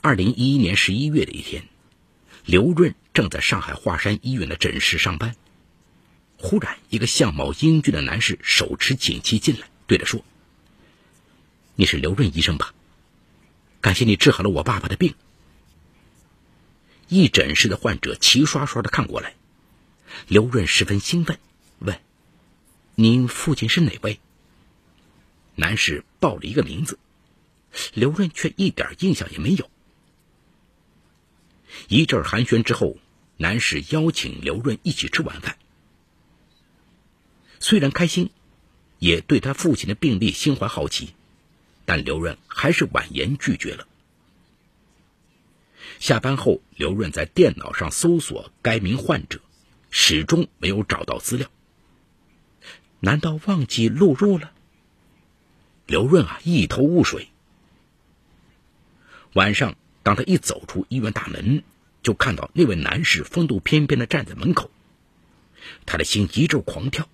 二零一一年十一月的一天，刘润正在上海华山医院的诊室上班，忽然一个相貌英俊的男士手持锦旗进来，对他说：“你是刘润医生吧？感谢你治好了我爸爸的病。”一诊室的患者齐刷刷的看过来，刘润十分兴奋，问：“您父亲是哪位？”男士报了一个名字，刘润却一点印象也没有。一阵寒暄之后，男士邀请刘润一起吃晚饭。虽然开心，也对他父亲的病历心怀好奇，但刘润还是婉言拒绝了。下班后，刘润在电脑上搜索该名患者，始终没有找到资料。难道忘记录入了？刘润啊，一头雾水。晚上，当他一走出医院大门，就看到那位男士风度翩翩的站在门口，他的心一阵狂跳。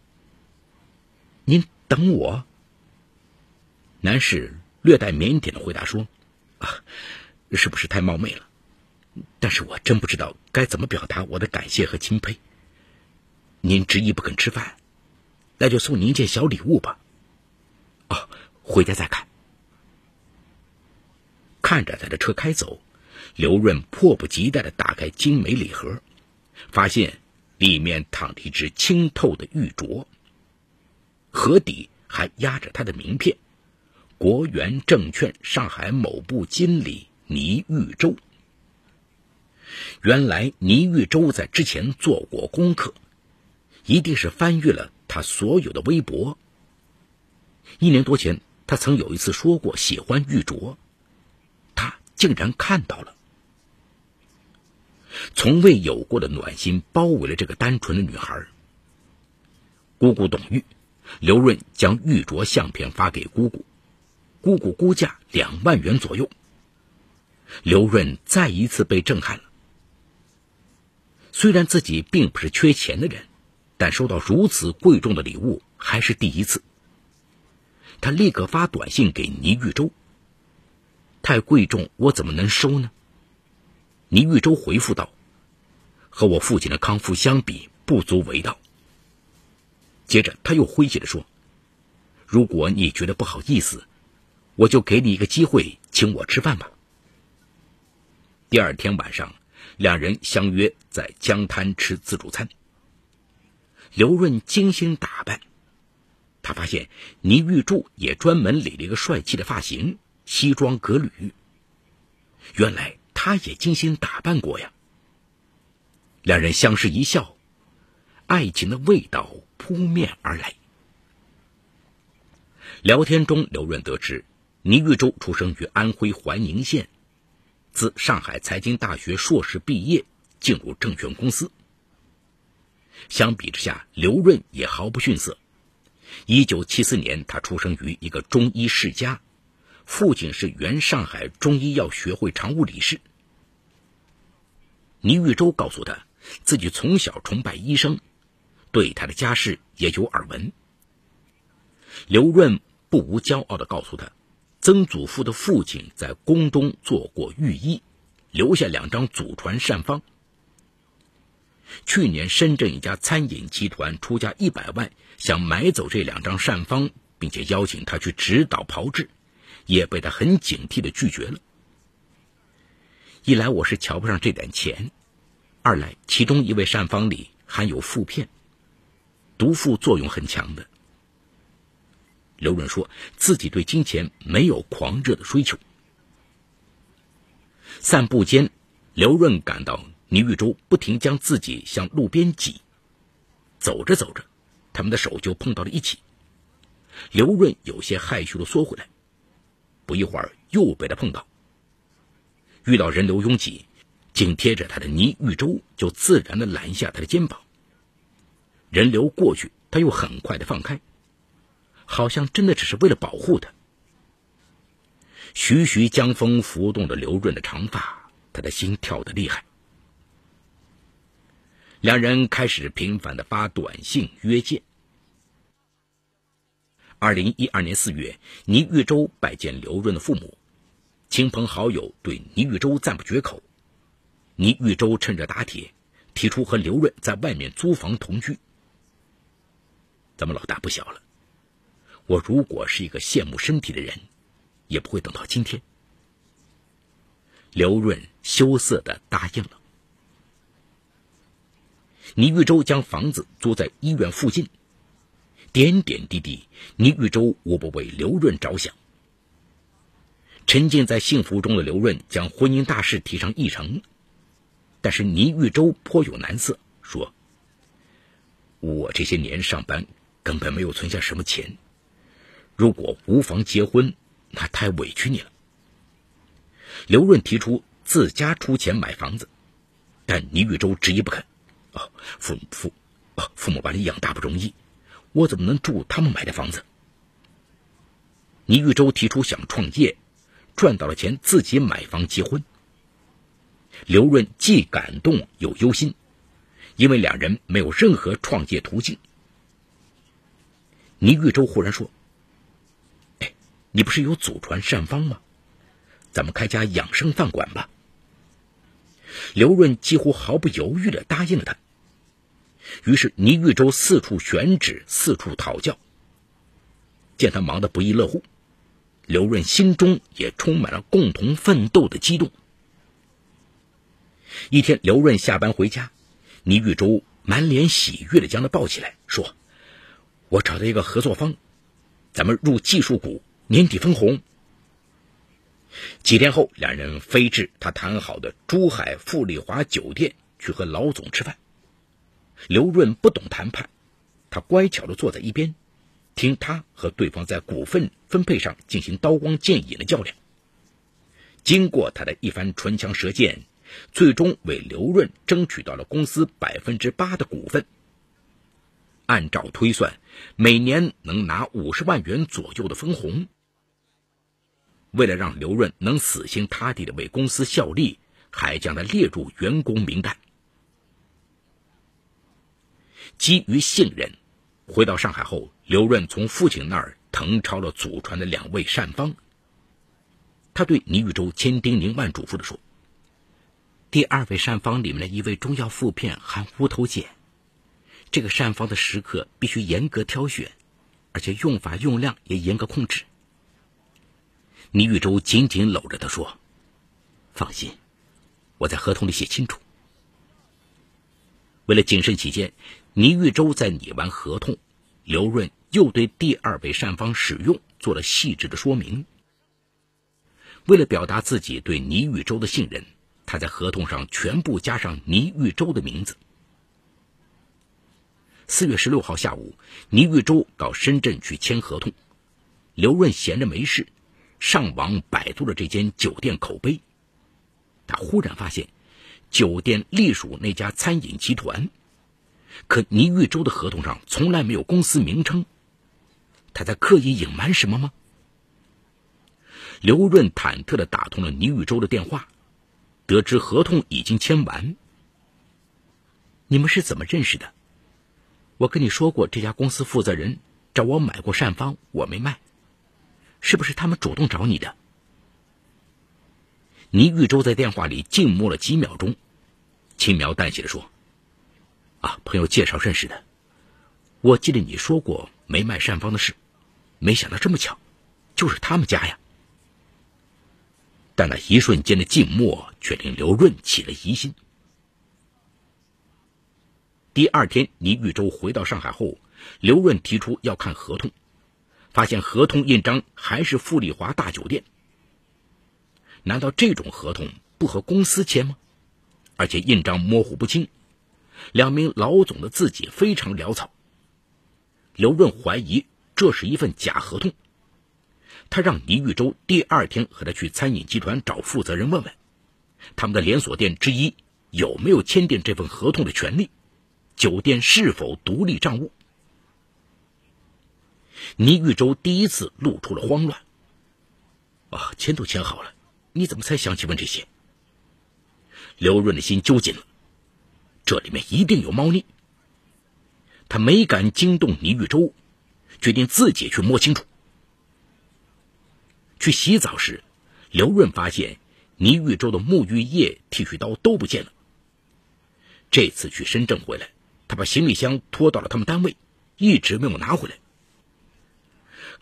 您等我。男士略带腼腆的回答说：“啊，是不是太冒昧了？但是我真不知道该怎么表达我的感谢和钦佩。您执意不肯吃饭，那就送您一件小礼物吧。哦。”回家再看。看着他的车开走，刘润迫不及待的打开精美礼盒，发现里面躺着一只清透的玉镯，盒底还压着他的名片：国元证券上海某部经理倪玉洲。原来倪玉洲在之前做过功课，一定是翻阅了他所有的微博。一年多前。他曾有一次说过喜欢玉镯，竟然看到了。从未有过的暖心包围了这个单纯的女孩。姑姑懂玉，刘润将玉镯相片发给姑姑，姑姑估价两万元左右。刘润再一次被震撼了。虽然自己并不是缺钱的人，但收到如此贵重的礼物还是第一次。他立刻发短信给倪玉洲：“太贵重，我怎么能收呢？”倪玉洲回复道：“和我父亲的康复相比，不足为道。”接着他又诙谐的说：“如果你觉得不好意思，我就给你一个机会，请我吃饭吧。”第二天晚上，两人相约在江滩吃自助餐。刘润精心打扮。他发现倪玉柱也专门理了一个帅气的发型，西装革履。原来他也精心打扮过呀。两人相视一笑，爱情的味道扑面而来。聊天中，刘润得知倪玉洲出生于安徽怀宁县，自上海财经大学硕士毕业，进入证券公司。相比之下，刘润也毫不逊色。一九七四年，他出生于一个中医世家，父亲是原上海中医药学会常务理事。倪玉洲告诉他，自己从小崇拜医生，对他的家世也有耳闻。刘润不无骄傲地告诉他，曾祖父的父亲在宫中做过御医，留下两张祖传善方。去年，深圳一家餐饮集团出价一百万，想买走这两张善方，并且邀请他去指导炮制，也被他很警惕的拒绝了。一来我是瞧不上这点钱，二来其中一位善方里含有附片，毒副作用很强的。刘润说自己对金钱没有狂热的追求。散步间，刘润感到。倪玉洲不停将自己向路边挤，走着走着，他们的手就碰到了一起。刘润有些害羞的缩回来，不一会儿又被他碰到。遇到人流拥挤，紧贴着他的倪玉洲就自然的揽下他的肩膀。人流过去，他又很快的放开，好像真的只是为了保护他。徐徐江风拂动着刘润的长发，他的心跳的厉害。两人开始频繁的发短信约见。二零一二年四月，倪玉洲拜见刘润的父母，亲朋好友对倪玉洲赞不绝口。倪玉洲趁着打铁，提出和刘润在外面租房同居。咱们老大不小了，我如果是一个羡慕身体的人，也不会等到今天。刘润羞涩的答应了。倪玉洲将房子租在医院附近，点点滴滴，倪玉洲无不为刘润着想。沉浸在幸福中的刘润将婚姻大事提上议程，但是倪玉洲颇有难色，说：“我这些年上班根本没有存下什么钱，如果无房结婚，那太委屈你了。”刘润提出自家出钱买房子，但倪玉洲执意不肯。哦，父父，哦，父母把你养大不容易，我怎么能住他们买的房子？倪玉洲提出想创业，赚到了钱自己买房结婚。刘润既感动又忧心，因为两人没有任何创业途径。倪玉洲忽然说：“哎，你不是有祖传善方吗？咱们开家养生饭馆吧。”刘润几乎毫不犹豫地答应了他。于是倪玉洲四处选址，四处讨教。见他忙得不亦乐乎，刘润心中也充满了共同奋斗的激动。一天，刘润下班回家，倪玉洲满脸喜悦地将他抱起来，说：“我找到一个合作方，咱们入技术股，年底分红。”几天后，两人飞至他谈好的珠海富丽华酒店去和老总吃饭。刘润不懂谈判，他乖巧地坐在一边，听他和对方在股份分配上进行刀光剑影的较量。经过他的一番唇枪舌剑，最终为刘润争取到了公司百分之八的股份。按照推算，每年能拿五十万元左右的分红。为了让刘润能死心塌地的为公司效力，还将他列入员工名单。基于信任，回到上海后，刘润从父亲那儿誊抄了祖传的两位善方。他对倪玉洲千叮咛万嘱咐的说：“第二位善方里面的一味中药附片含乌头碱，这个善方的食客必须严格挑选，而且用法用量也严格控制。”倪玉洲紧紧搂着他说：“放心，我在合同里写清楚。”为了谨慎起见，倪玉洲在拟完合同，刘润又对第二位善方使用做了细致的说明。为了表达自己对倪玉洲的信任，他在合同上全部加上倪玉洲的名字。四月十六号下午，倪玉洲到深圳去签合同，刘润闲着没事。上网百度了这间酒店口碑，他忽然发现，酒店隶属那家餐饮集团，可倪玉洲的合同上从来没有公司名称，他在刻意隐瞒什么吗？刘润忐忑的打通了倪玉洲的电话，得知合同已经签完。你们是怎么认识的？我跟你说过，这家公司负责人找我买过善方，我没卖。是不是他们主动找你的？倪玉洲在电话里静默了几秒钟，轻描淡写的说：“啊，朋友介绍认识的。我记得你说过没卖膳方的事，没想到这么巧，就是他们家呀。”但那一瞬间的静默却令刘润起了疑心。第二天，倪玉洲回到上海后，刘润提出要看合同。发现合同印章还是富丽华大酒店，难道这种合同不和公司签吗？而且印章模糊不清，两名老总的字迹非常潦草。刘润怀疑这是一份假合同，他让倪玉洲第二天和他去餐饮集团找负责人问问，他们的连锁店之一有没有签订这份合同的权利，酒店是否独立账务。倪玉洲第一次露出了慌乱。啊，签都签好了，你怎么才想起问这些？刘润的心揪紧了，这里面一定有猫腻。他没敢惊动倪玉洲，决定自己去摸清楚。去洗澡时，刘润发现倪玉洲的沐浴液、剃须刀都不见了。这次去深圳回来，他把行李箱拖到了他们单位，一直没有拿回来。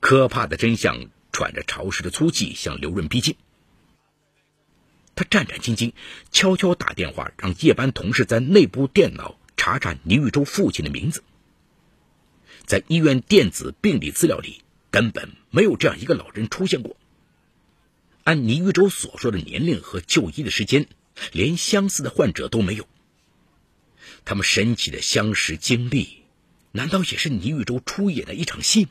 可怕的真相喘着潮湿的粗气向刘润逼近。他战战兢兢，悄悄打电话让夜班同事在内部电脑查查倪玉洲父亲的名字。在医院电子病历资料里，根本没有这样一个老人出现过。按倪玉洲所说的年龄和就医的时间，连相似的患者都没有。他们神奇的相识经历，难道也是倪玉洲出演的一场戏吗？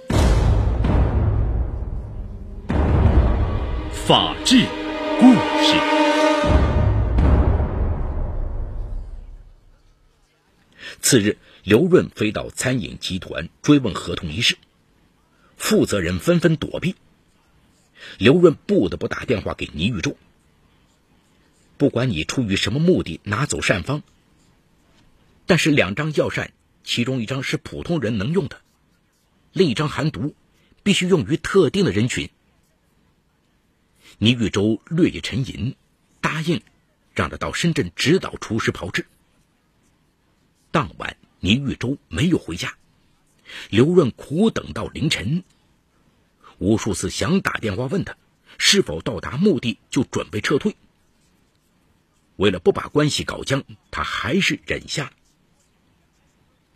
法治故事。次日，刘润飞到餐饮集团追问合同一事，负责人纷纷躲避。刘润不得不打电话给倪玉柱。不管你出于什么目的拿走善方，但是两张药膳，其中一张是普通人能用的，另一张含毒，必须用于特定的人群。倪玉洲略一沉吟，答应让他到深圳指导厨师炮制。当晚，倪玉洲没有回家，刘润苦等到凌晨，无数次想打电话问他是否到达目的就准备撤退。为了不把关系搞僵，他还是忍下。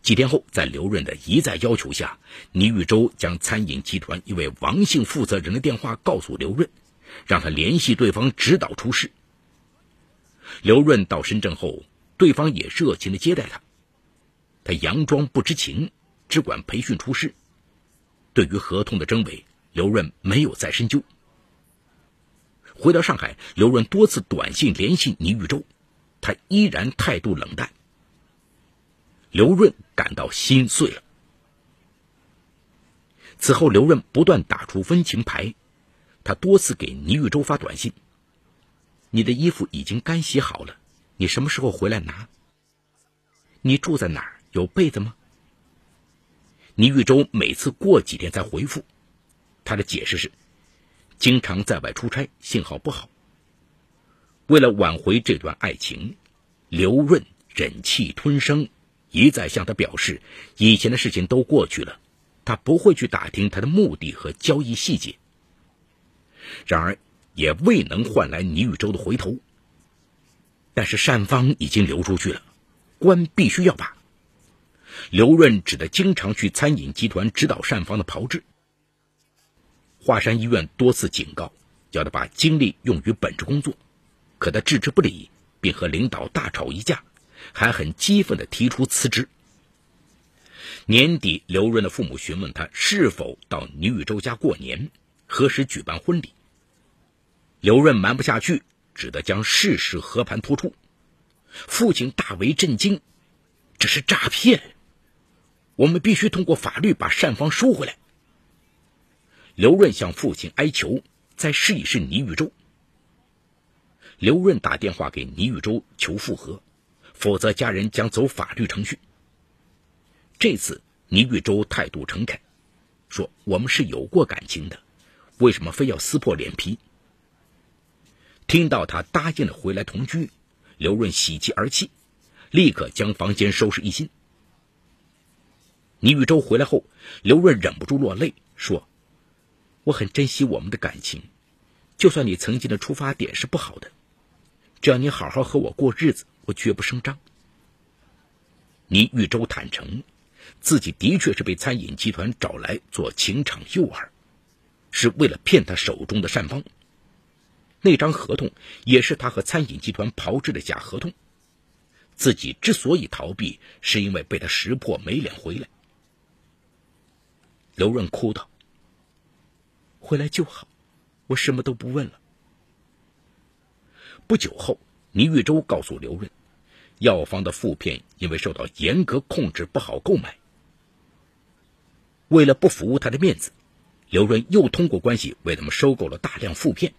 几天后，在刘润的一再要求下，倪玉洲将餐饮集团一位王姓负责人的电话告诉刘润。让他联系对方指导出事。刘润到深圳后，对方也热情的接待他。他佯装不知情，只管培训出师。对于合同的真伪，刘润没有再深究。回到上海，刘润多次短信联系倪玉洲，他依然态度冷淡。刘润感到心碎了。此后，刘润不断打出温情牌。他多次给倪玉洲发短信：“你的衣服已经干洗好了，你什么时候回来拿？你住在哪儿？有被子吗？”倪玉洲每次过几天才回复，他的解释是：经常在外出差，信号不好。为了挽回这段爱情，刘润忍气吞声，一再向他表示以前的事情都过去了，他不会去打听他的目的和交易细节。然而，也未能换来倪玉洲的回头。但是善方已经流出去了，官必须要把。刘润只得经常去餐饮集团指导善方的炮制。华山医院多次警告，叫他把精力用于本职工作，可他置之不理，并和领导大吵一架，还很激愤地提出辞职。年底，刘润的父母询问他是否到倪宇洲家过年。何时举办婚礼？刘润瞒不下去，只得将事实和盘托出。父亲大为震惊，这是诈骗！我们必须通过法律把善方收回来。刘润向父亲哀求，再试一试倪玉洲。刘润打电话给倪玉洲求复合，否则家人将走法律程序。这次倪玉洲态度诚恳，说：“我们是有过感情的。”为什么非要撕破脸皮？听到他答应了回来同居，刘润喜极而泣，立刻将房间收拾一新。倪玉洲回来后，刘润忍不住落泪，说：“我很珍惜我们的感情，就算你曾经的出发点是不好的，只要你好好和我过日子，我绝不声张。”倪玉洲坦诚，自己的确是被餐饮集团找来做情场诱饵。是为了骗他手中的善方。那张合同也是他和餐饮集团炮制的假合同。自己之所以逃避，是因为被他识破，没脸回来。刘润哭道：“回来就好，我什么都不问了。不久后，倪玉洲告诉刘润，药方的副片因为受到严格控制，不好购买。为了不服他的面子，刘润又通过关系为他们收购了大量副片。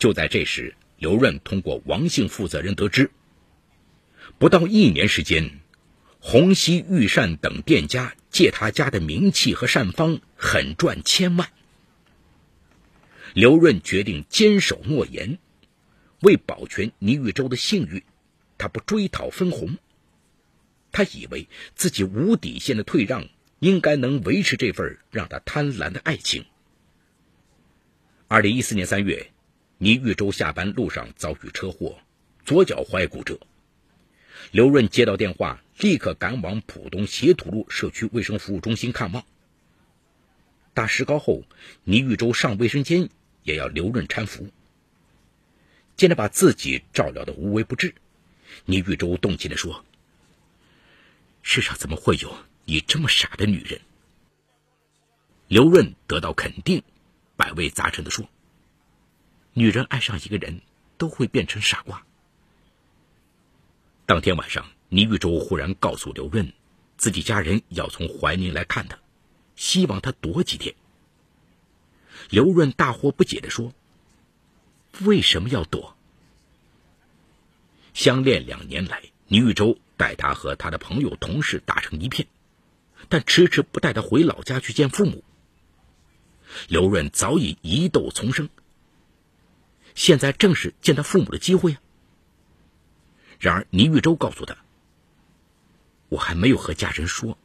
就在这时，刘润通过王姓负责人得知，不到一年时间，虹吸御膳等店家借他家的名气和膳方狠赚千万。刘润决定坚守诺言，为保全倪玉洲的信誉，他不追讨分红。他以为自己无底线的退让。应该能维持这份让他贪婪的爱情。二零一四年三月，倪玉洲下班路上遭遇车祸，左脚踝骨折。刘润接到电话，立刻赶往浦东斜土路社区卫生服务中心看望。打石膏后，倪玉洲上卫生间也要刘润搀扶。见他把自己照料的无微不至，倪玉洲动情地说：“世上怎么会有？”你这么傻的女人，刘润得到肯定，百味杂陈的说：“女人爱上一个人，都会变成傻瓜。”当天晚上，倪玉洲忽然告诉刘润，自己家人要从怀宁来看他，希望他躲几天。刘润大惑不解的说：“为什么要躲？”相恋两年来，倪玉洲带他和他的朋友、同事打成一片。但迟迟不带他回老家去见父母。刘润早已疑窦丛生，现在正是见他父母的机会啊。然而倪玉洲告诉他：“我还没有和家人说，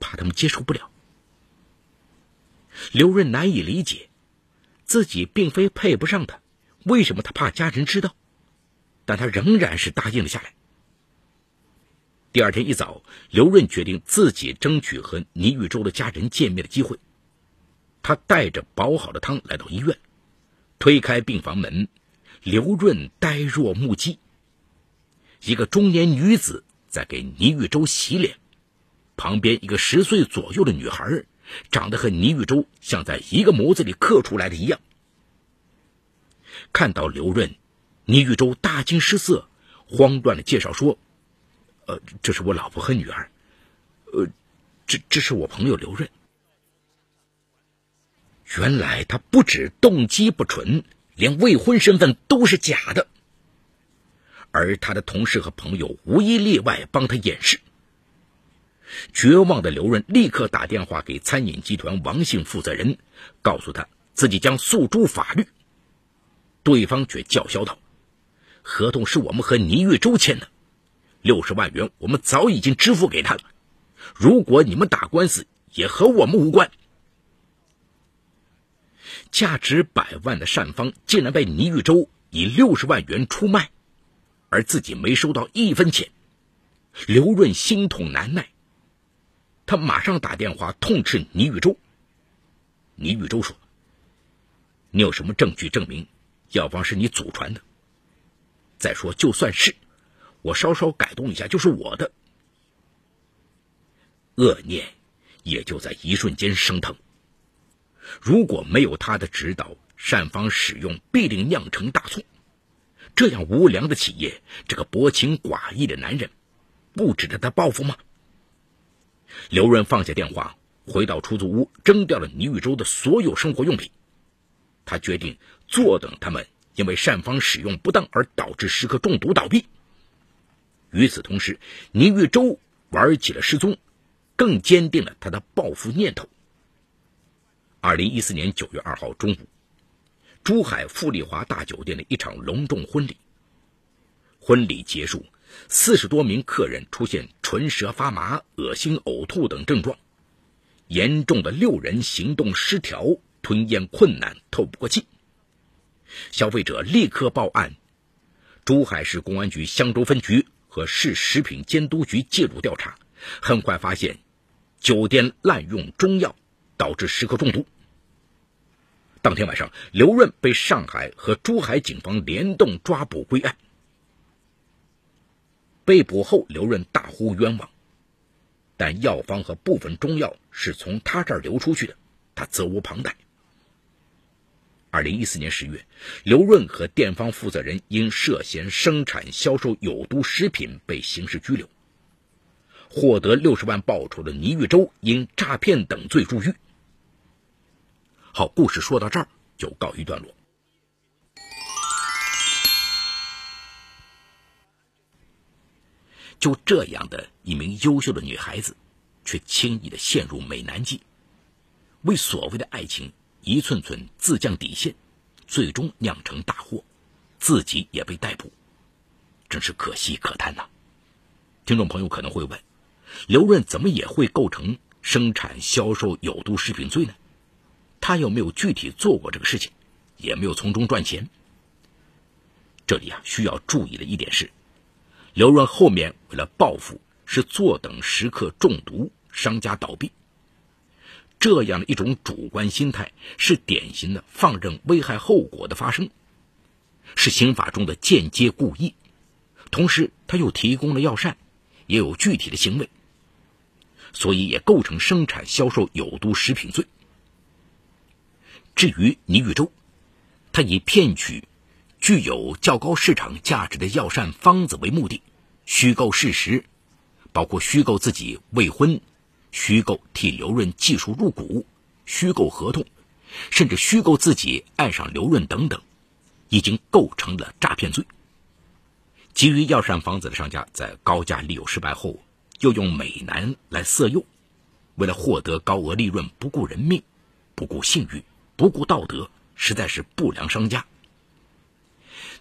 怕他们接受不了。”刘润难以理解，自己并非配不上他，为什么他怕家人知道？但他仍然是答应了下来。第二天一早，刘润决定自己争取和倪玉洲的家人见面的机会。他带着煲好的汤来到医院，推开病房门，刘润呆若木鸡。一个中年女子在给倪玉洲洗脸，旁边一个十岁左右的女孩，长得和倪玉洲像在一个模子里刻出来的一样。看到刘润，倪玉洲大惊失色，慌乱的介绍说。呃，这是我老婆和女儿，呃，这这是我朋友刘润。原来他不止动机不纯，连未婚身份都是假的。而他的同事和朋友无一例外帮他掩饰。绝望的刘润立刻打电话给餐饮集团王姓负责人，告诉他自己将诉诸法律。对方却叫嚣道：“合同是我们和倪玉洲签的。”六十万元，我们早已经支付给他了。如果你们打官司，也和我们无关。价值百万的善方竟然被倪玉洲以六十万元出卖，而自己没收到一分钱。刘润心痛难耐，他马上打电话痛斥倪玉洲。倪玉洲说：“你有什么证据证明药方是你祖传的？再说，就算是……”我稍稍改动一下就是我的，恶念也就在一瞬间升腾。如果没有他的指导，善方使用必定酿成大错。这样无良的企业，这个薄情寡义的男人，不值得他报复吗？刘润放下电话，回到出租屋，扔掉了倪玉洲的所有生活用品。他决定坐等他们因为善方使用不当而导致食客中毒倒闭。与此同时，倪玉洲玩起了失踪，更坚定了他的报复念头。二零一四年九月二号中午，珠海富丽华大酒店的一场隆重婚礼。婚礼结束，四十多名客人出现唇舌发麻、恶心、呕吐等症状，严重的六人行动失调、吞咽困难、透不过气。消费者立刻报案，珠海市公安局香洲分局。和市食品监督局介入调查，很快发现酒店滥用中药，导致食客中毒。当天晚上，刘润被上海和珠海警方联动抓捕归案。被捕后，刘润大呼冤枉，但药方和部分中药是从他这儿流出去的，他责无旁贷。二零一四年十月，刘润和店方负责人因涉嫌生产销售有毒食品被刑事拘留。获得六十万报酬的倪玉洲因诈骗等罪入狱。好，故事说到这儿就告一段落。就这样的一名优秀的女孩子，却轻易的陷入美男计，为所谓的爱情一寸寸自降底线，最终酿成大祸，自己也被逮捕，真是可惜可叹呐！听众朋友可能会问，刘润怎么也会构成生产销售有毒食品罪呢？他又没有具体做过这个事情，也没有从中赚钱。这里啊，需要注意的一点是。刘润后面为了报复，是坐等食客中毒，商家倒闭。这样的一种主观心态，是典型的放任危害后果的发生，是刑法中的间接故意。同时，他又提供了药膳，也有具体的行为，所以也构成生产销售有毒食品罪。至于倪玉洲，他以骗取具有较高市场价值的药膳方子为目的。虚构事实，包括虚构自己未婚，虚构替刘润技术入股，虚构合同，甚至虚构自己爱上刘润等等，已经构成了诈骗罪。基于药膳方子的商家在高价利诱失败后，又用美男来色诱，为了获得高额利润，不顾人命，不顾信誉，不顾道德，实在是不良商家。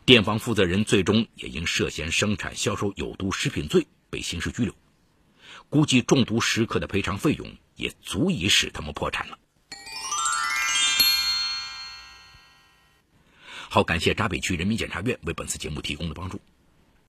店方负责人最终也因涉嫌生产销售有毒食品罪被刑事拘留，估计中毒食客的赔偿费用也足以使他们破产了。好，感谢闸北区人民检察院为本次节目提供的帮助。